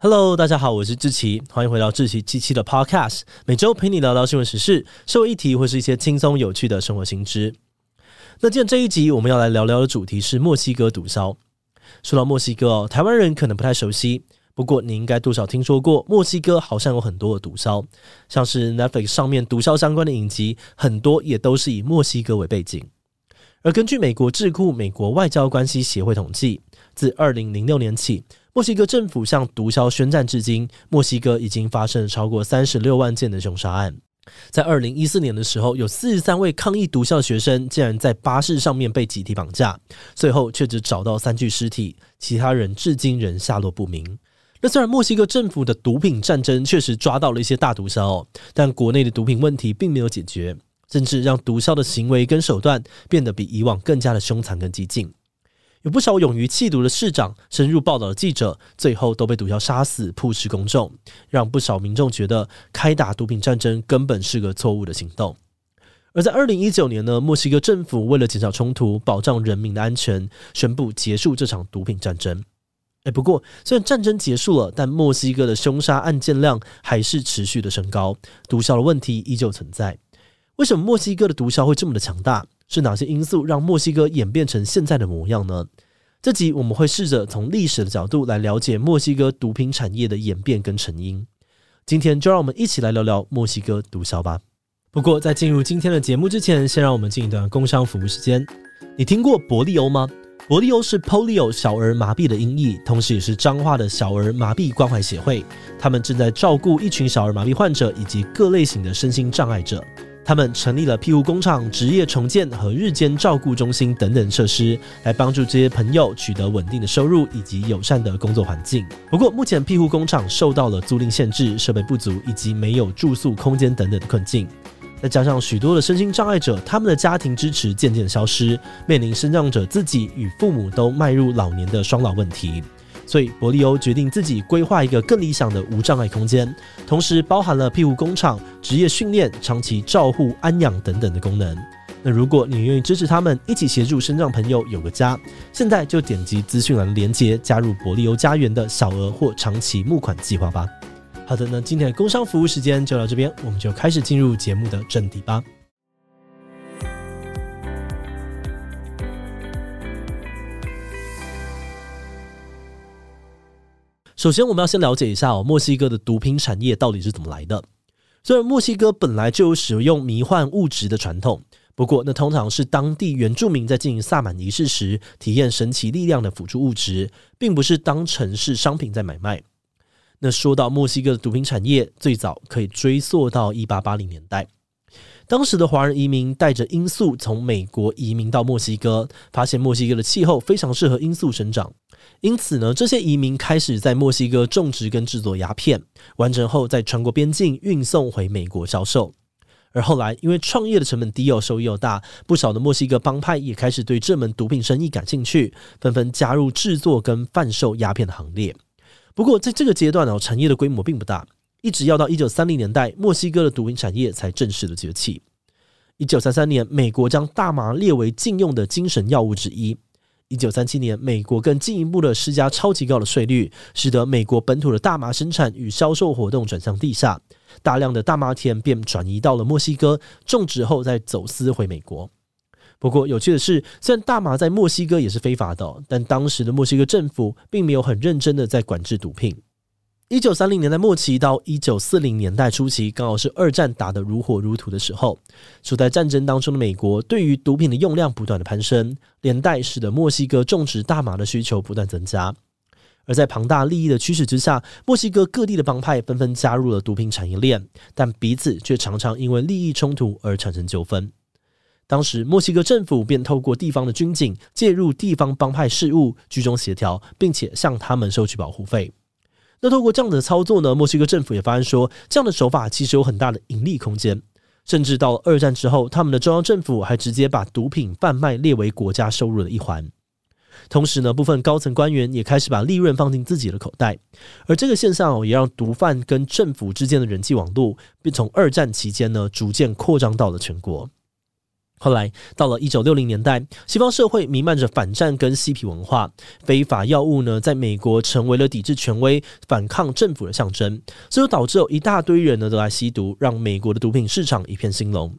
Hello，大家好，我是志奇，欢迎回到志奇七七的 Podcast，每周陪你聊聊新闻时事、社会议题或是一些轻松有趣的生活新知。那今天这一集我们要来聊聊的主题是墨西哥毒枭。说到墨西哥哦，台湾人可能不太熟悉，不过你应该多少听说过，墨西哥好像有很多的毒枭，像是 Netflix 上面毒枭相关的影集，很多也都是以墨西哥为背景。而根据美国智库美国外交关系协会统计，自二零零六年起，墨西哥政府向毒枭宣战至今，墨西哥已经发生了超过三十六万件的凶杀案。在二零一四年的时候，有四十三位抗议毒枭的学生竟然在巴士上面被集体绑架，最后却只找到三具尸体，其他人至今仍下落不明。那虽然墨西哥政府的毒品战争确实抓到了一些大毒枭，但国内的毒品问题并没有解决，甚至让毒枭的行为跟手段变得比以往更加的凶残跟激进。有不少勇于弃毒的市长、深入报道的记者，最后都被毒枭杀死，曝尸公众，让不少民众觉得开打毒品战争根本是个错误的行动。而在二零一九年呢，墨西哥政府为了减少冲突、保障人民的安全，宣布结束这场毒品战争。诶，不过虽然战争结束了，但墨西哥的凶杀案件量还是持续的升高，毒枭的问题依旧存在。为什么墨西哥的毒枭会这么的强大？是哪些因素让墨西哥演变成现在的模样呢？这集我们会试着从历史的角度来了解墨西哥毒品产业的演变跟成因。今天就让我们一起来聊聊墨西哥毒枭吧。不过在进入今天的节目之前，先让我们进一段工商服务时间。你听过伯利欧吗？伯利欧是 Polio 小儿麻痹的音译，同时也是彰化的小儿麻痹关怀协会。他们正在照顾一群小儿麻痹患者以及各类型的身心障碍者。他们成立了庇护工厂、职业重建和日间照顾中心等等设施，来帮助这些朋友取得稳定的收入以及友善的工作环境。不过，目前庇护工厂受到了租赁限制、设备不足以及没有住宿空间等等的困境。再加上许多的身心障碍者，他们的家庭支持渐渐消失，面临身障者自己与父母都迈入老年的双老问题。所以，伯利欧决定自己规划一个更理想的无障碍空间，同时包含了庇护工厂、职业训练、长期照护、安养等等的功能。那如果你愿意支持他们，一起协助身障朋友有个家，现在就点击资讯栏连接，加入伯利欧家园的小额或长期募款计划吧。好的，那今天的工商服务时间就到这边，我们就开始进入节目的正题吧。首先，我们要先了解一下哦，墨西哥的毒品产业到底是怎么来的。虽然墨西哥本来就有使用迷幻物质的传统，不过那通常是当地原住民在进行萨满仪式时体验神奇力量的辅助物质，并不是当成是商品在买卖。那说到墨西哥的毒品产业，最早可以追溯到一八八零年代。当时的华人移民带着罂粟从美国移民到墨西哥，发现墨西哥的气候非常适合罂粟生长，因此呢，这些移民开始在墨西哥种植跟制作鸦片，完成后再穿过边境运送回美国销售。而后来因为创业的成本低又收益又大，不少的墨西哥帮派也开始对这门毒品生意感兴趣，纷纷加入制作跟贩售鸦片的行列。不过在这个阶段呢，产业的规模并不大。一直要到一九三零年代，墨西哥的毒品产业才正式的崛起。一九三三年，美国将大麻列为禁用的精神药物之一。一九三七年，美国更进一步的施加超级高的税率，使得美国本土的大麻生产与销售活动转向地下，大量的大麻田便转移到了墨西哥种植后再走私回美国。不过，有趣的是，虽然大麻在墨西哥也是非法的，但当时的墨西哥政府并没有很认真的在管制毒品。一九三零年代末期到一九四零年代初期，刚好是二战打得如火如荼的时候。处在战争当中的美国，对于毒品的用量不断的攀升，连带使得墨西哥种植大麻的需求不断增加。而在庞大利益的驱使之下，墨西哥各地的帮派纷纷加入了毒品产业链，但彼此却常常因为利益冲突而产生纠纷。当时，墨西哥政府便透过地方的军警介入地方帮派事务，居中协调，并且向他们收取保护费。那透过这样的操作呢，墨西哥政府也发现说，这样的手法其实有很大的盈利空间。甚至到了二战之后，他们的中央政府还直接把毒品贩卖列为国家收入的一环。同时呢，部分高层官员也开始把利润放进自己的口袋。而这个现象也让毒贩跟政府之间的人际网络，并从二战期间呢，逐渐扩张到了全国。后来到了一九六零年代，西方社会弥漫着反战跟嬉皮文化，非法药物呢，在美国成为了抵制权威、反抗政府的象征，这就导致有一大堆人呢都来吸毒，让美国的毒品市场一片兴隆。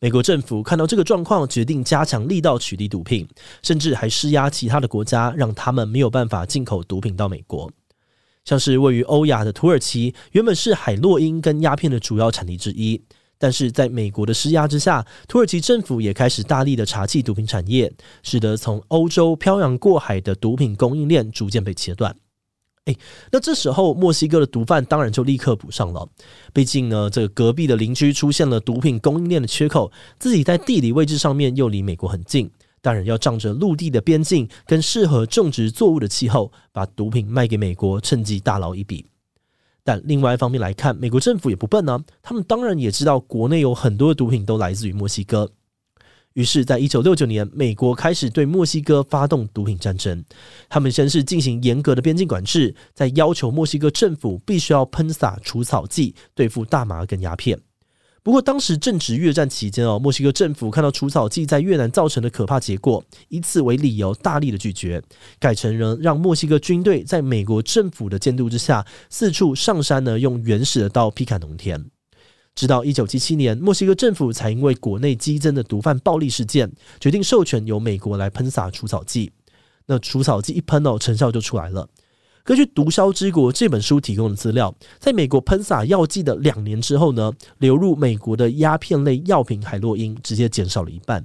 美国政府看到这个状况，决定加强力道取缔毒品，甚至还施压其他的国家，让他们没有办法进口毒品到美国。像是位于欧亚的土耳其，原本是海洛因跟鸦片的主要产地之一。但是在美国的施压之下，土耳其政府也开始大力的查缉毒品产业，使得从欧洲漂洋过海的毒品供应链逐渐被切断。诶，那这时候墨西哥的毒贩当然就立刻补上了，毕竟呢，这个隔壁的邻居出现了毒品供应链的缺口，自己在地理位置上面又离美国很近，当然要仗着陆地的边境跟适合种植作物的气候，把毒品卖给美国，趁机大捞一笔。但另外一方面来看，美国政府也不笨呢、啊，他们当然也知道国内有很多的毒品都来自于墨西哥。于是，在一九六九年，美国开始对墨西哥发动毒品战争。他们先是进行严格的边境管制，在要求墨西哥政府必须要喷洒除草剂对付大麻跟鸦片。不过，当时正值越战期间哦，墨西哥政府看到除草剂在越南造成的可怕结果，以此为理由，大力的拒绝，改成了让墨西哥军队在美国政府的监督之下，四处上山呢，用原始的刀劈砍农田。直到一九七七年，墨西哥政府才因为国内激增的毒贩暴力事件，决定授权由美国来喷洒除草剂。那除草剂一喷哦，成效就出来了。根据《毒枭之国》这本书提供的资料，在美国喷洒药剂的两年之后呢，流入美国的鸦片类药品海洛因直接减少了一半。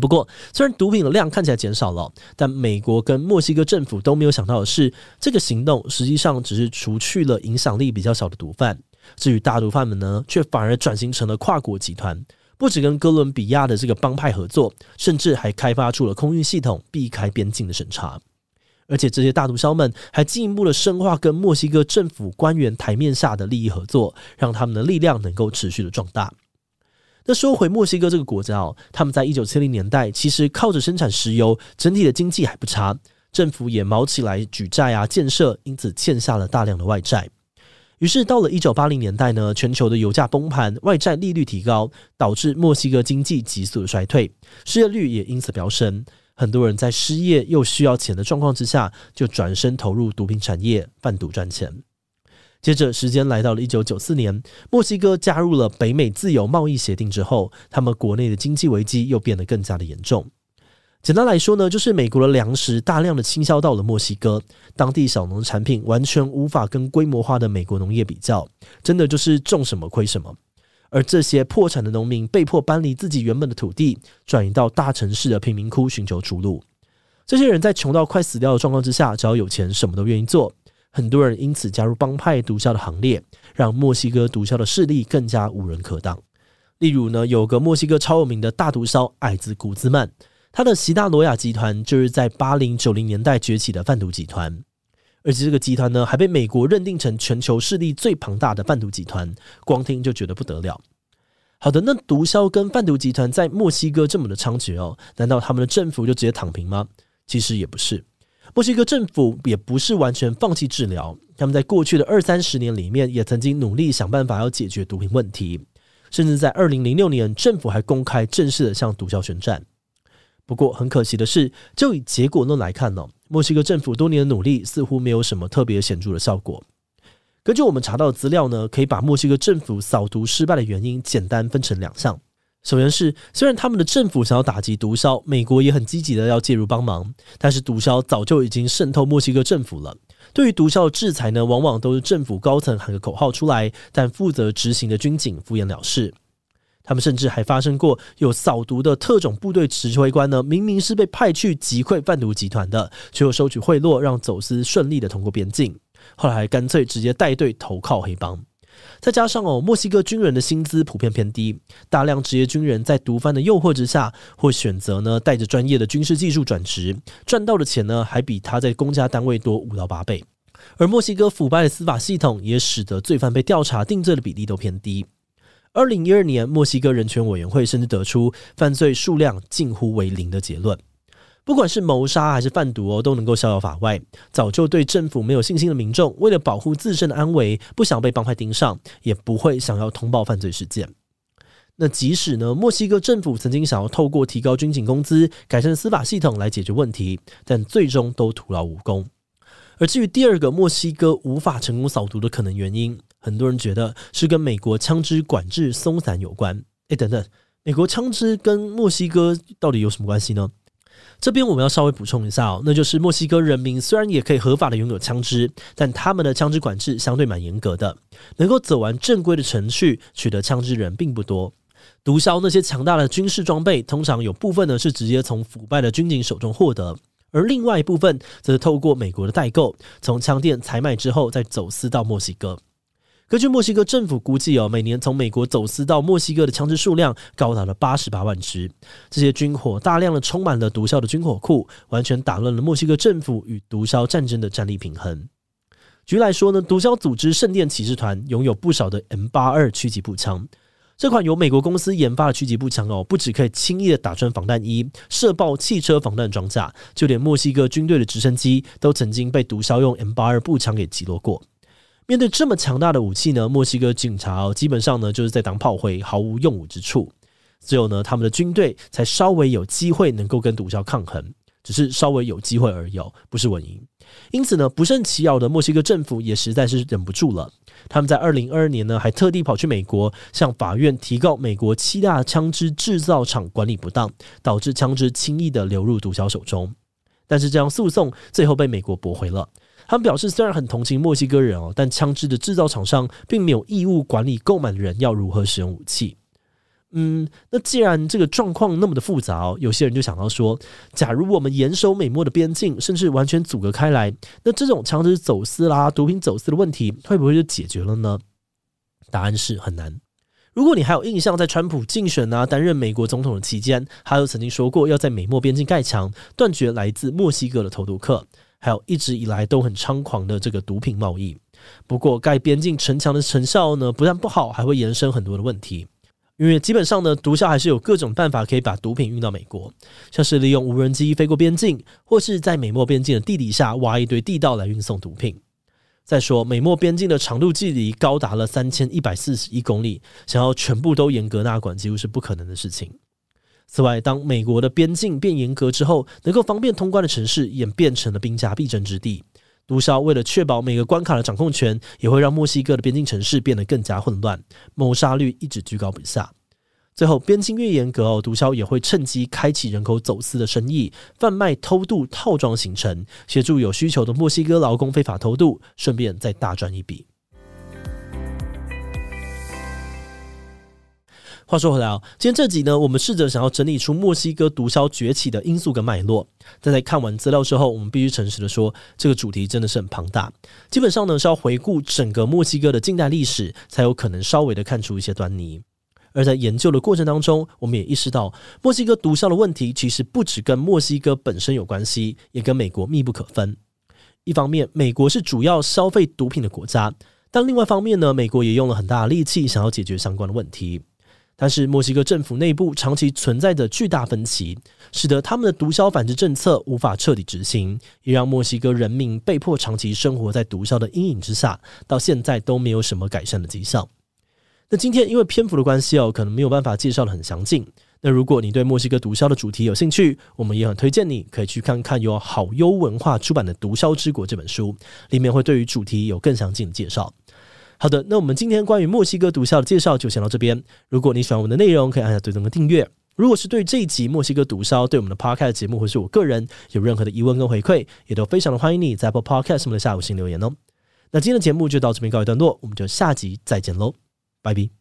不过，虽然毒品的量看起来减少了，但美国跟墨西哥政府都没有想到的是，这个行动实际上只是除去了影响力比较小的毒贩。至于大毒贩们呢，却反而转型成了跨国集团，不只跟哥伦比亚的这个帮派合作，甚至还开发出了空运系统，避开边境的审查。而且这些大毒枭们还进一步的深化跟墨西哥政府官员台面下的利益合作，让他们的力量能够持续的壮大。那说回墨西哥这个国家哦，他们在一九七零年代其实靠着生产石油，整体的经济还不差，政府也卯起来举债啊建设，因此欠下了大量的外债。于是到了一九八零年代呢，全球的油价崩盘，外债利率提高，导致墨西哥经济急速的衰退，失业率也因此飙升。很多人在失业又需要钱的状况之下，就转身投入毒品产业，贩毒赚钱。接着，时间来到了一九九四年，墨西哥加入了北美自由贸易协定之后，他们国内的经济危机又变得更加的严重。简单来说呢，就是美国的粮食大量的倾销到了墨西哥，当地小农产品完全无法跟规模化的美国农业比较，真的就是种什么亏什么。而这些破产的农民被迫搬离自己原本的土地，转移到大城市的贫民窟寻求出路。这些人在穷到快死掉的状况之下，只要有钱，什么都愿意做。很多人因此加入帮派毒枭的行列，让墨西哥毒枭的势力更加无人可挡。例如呢，有个墨西哥超有名的大毒枭矮子古兹曼，他的西达罗亚集团就是在八零九零年代崛起的贩毒集团。而且这个集团呢，还被美国认定成全球势力最庞大的贩毒集团，光听就觉得不得了。好的，那毒枭跟贩毒集团在墨西哥这么的猖獗哦，难道他们的政府就直接躺平吗？其实也不是，墨西哥政府也不是完全放弃治疗，他们在过去的二三十年里面，也曾经努力想办法要解决毒品问题，甚至在二零零六年，政府还公开正式的向毒枭宣战。不过很可惜的是，就以结果论来看呢，墨西哥政府多年的努力似乎没有什么特别显著的效果。根据我们查到的资料呢，可以把墨西哥政府扫毒失败的原因简单分成两项。首先是虽然他们的政府想要打击毒枭，美国也很积极的要介入帮忙，但是毒枭早就已经渗透墨西哥政府了。对于毒枭的制裁呢，往往都是政府高层喊个口号出来，但负责执行的军警敷衍了事。他们甚至还发生过有扫毒的特种部队指挥官呢，明明是被派去击溃贩毒集团的，却又收取贿赂，让走私顺利的通过边境。后来干脆直接带队投靠黑帮。再加上哦，墨西哥军人的薪资普遍偏低，大量职业军人在毒贩的诱惑之下，会选择呢带着专业的军事技术转职，赚到的钱呢还比他在公家单位多五到八倍。而墨西哥腐败的司法系统也使得罪犯被调查定罪的比例都偏低。二零一二年，墨西哥人权委员会甚至得出犯罪数量近乎为零的结论。不管是谋杀还是贩毒哦，都能够逍遥法外。早就对政府没有信心的民众，为了保护自身的安危，不想被帮派盯上，也不会想要通报犯罪事件。那即使呢，墨西哥政府曾经想要透过提高军警工资、改善司法系统来解决问题，但最终都徒劳无功。而至于第二个墨西哥无法成功扫毒的可能原因，很多人觉得是跟美国枪支管制松散有关。诶，等等，美国枪支跟墨西哥到底有什么关系呢？这边我们要稍微补充一下哦，那就是墨西哥人民虽然也可以合法的拥有枪支，但他们的枪支管制相对蛮严格的，能够走完正规的程序取得枪支人并不多。毒枭那些强大的军事装备，通常有部分呢是直接从腐败的军警手中获得，而另外一部分则是透过美国的代购，从枪店采买之后再走私到墨西哥。根据墨西哥政府估计哦，每年从美国走私到墨西哥的枪支数量高达了八十八万支。这些军火大量的充满了毒枭的军火库，完全打乱了墨西哥政府与毒枭战争的战力平衡。举例来说呢，毒枭组织圣殿骑士团拥有不少的 M 八二狙击步枪。这款由美国公司研发的狙击步枪哦，不只可以轻易的打穿防弹衣、射爆汽车防弹装甲，就连墨西哥军队的直升机都曾经被毒枭用 M 八二步枪给击落过。面对这么强大的武器呢，墨西哥警察基本上呢就是在当炮灰，毫无用武之处。只有呢他们的军队才稍微有机会能够跟毒枭抗衡，只是稍微有机会而已，不是稳赢。因此呢，不胜其扰的墨西哥政府也实在是忍不住了。他们在二零二二年呢，还特地跑去美国向法院提告美国七大枪支制造厂管理不当，导致枪支轻易的流入毒枭手中。但是这样诉讼最后被美国驳回了。他们表示，虽然很同情墨西哥人哦，但枪支的制造厂商并没有义务管理购买的人要如何使用武器。嗯，那既然这个状况那么的复杂哦，有些人就想到说，假如我们严守美墨的边境，甚至完全阻隔开来，那这种枪支走私啦、毒品走私的问题会不会就解决了呢？答案是很难。如果你还有印象，在川普竞选啊、担任美国总统的期间，他又曾经说过要在美墨边境盖墙，断绝来自墨西哥的投毒客。还有一直以来都很猖狂的这个毒品贸易。不过盖边境城墙的成效呢，不但不好，还会延伸很多的问题。因为基本上呢，毒枭还是有各种办法可以把毒品运到美国，像是利用无人机飞过边境，或是在美墨边境的地底下挖一堆地道来运送毒品。再说，美墨边境的长度距离高达了三千一百四十一公里，想要全部都严格纳管，几乎是不可能的事情。此外，当美国的边境变严格之后，能够方便通关的城市演变成了兵家必争之地。毒枭为了确保每个关卡的掌控权，也会让墨西哥的边境城市变得更加混乱，谋杀率一直居高不下。最后，边境越严格，毒枭也会趁机开启人口走私的生意，贩卖偷渡套装行程，协助有需求的墨西哥劳工非法偷渡，顺便再大赚一笔。话说回来啊，今天这集呢，我们试着想要整理出墨西哥毒枭崛起的因素跟脉络。但在看完资料之后，我们必须诚实的说，这个主题真的是很庞大。基本上呢，是要回顾整个墨西哥的近代历史，才有可能稍微的看出一些端倪。而在研究的过程当中，我们也意识到，墨西哥毒枭的问题其实不只跟墨西哥本身有关系，也跟美国密不可分。一方面，美国是主要消费毒品的国家，但另外一方面呢，美国也用了很大的力气，想要解决相关的问题。但是墨西哥政府内部长期存在着巨大分歧，使得他们的毒枭反制政策无法彻底执行，也让墨西哥人民被迫长期生活在毒枭的阴影之下，到现在都没有什么改善的迹象。那今天因为篇幅的关系哦，可能没有办法介绍得很详尽。那如果你对墨西哥毒枭的主题有兴趣，我们也很推荐你可以去看看由好优文化出版的《毒枭之国》这本书，里面会对于主题有更详尽的介绍。好的，那我们今天关于墨西哥毒枭的介绍就先到这边。如果你喜欢我们的内容，可以按下对灯的订阅。如果是对这一集墨西哥毒枭对我们的 Podcast 节目或是我个人有任何的疑问跟回馈，也都非常的欢迎你在 Apple Podcast 上面的下午星留言哦。那今天的节目就到这边告一段落，我们就下集再见喽，拜拜。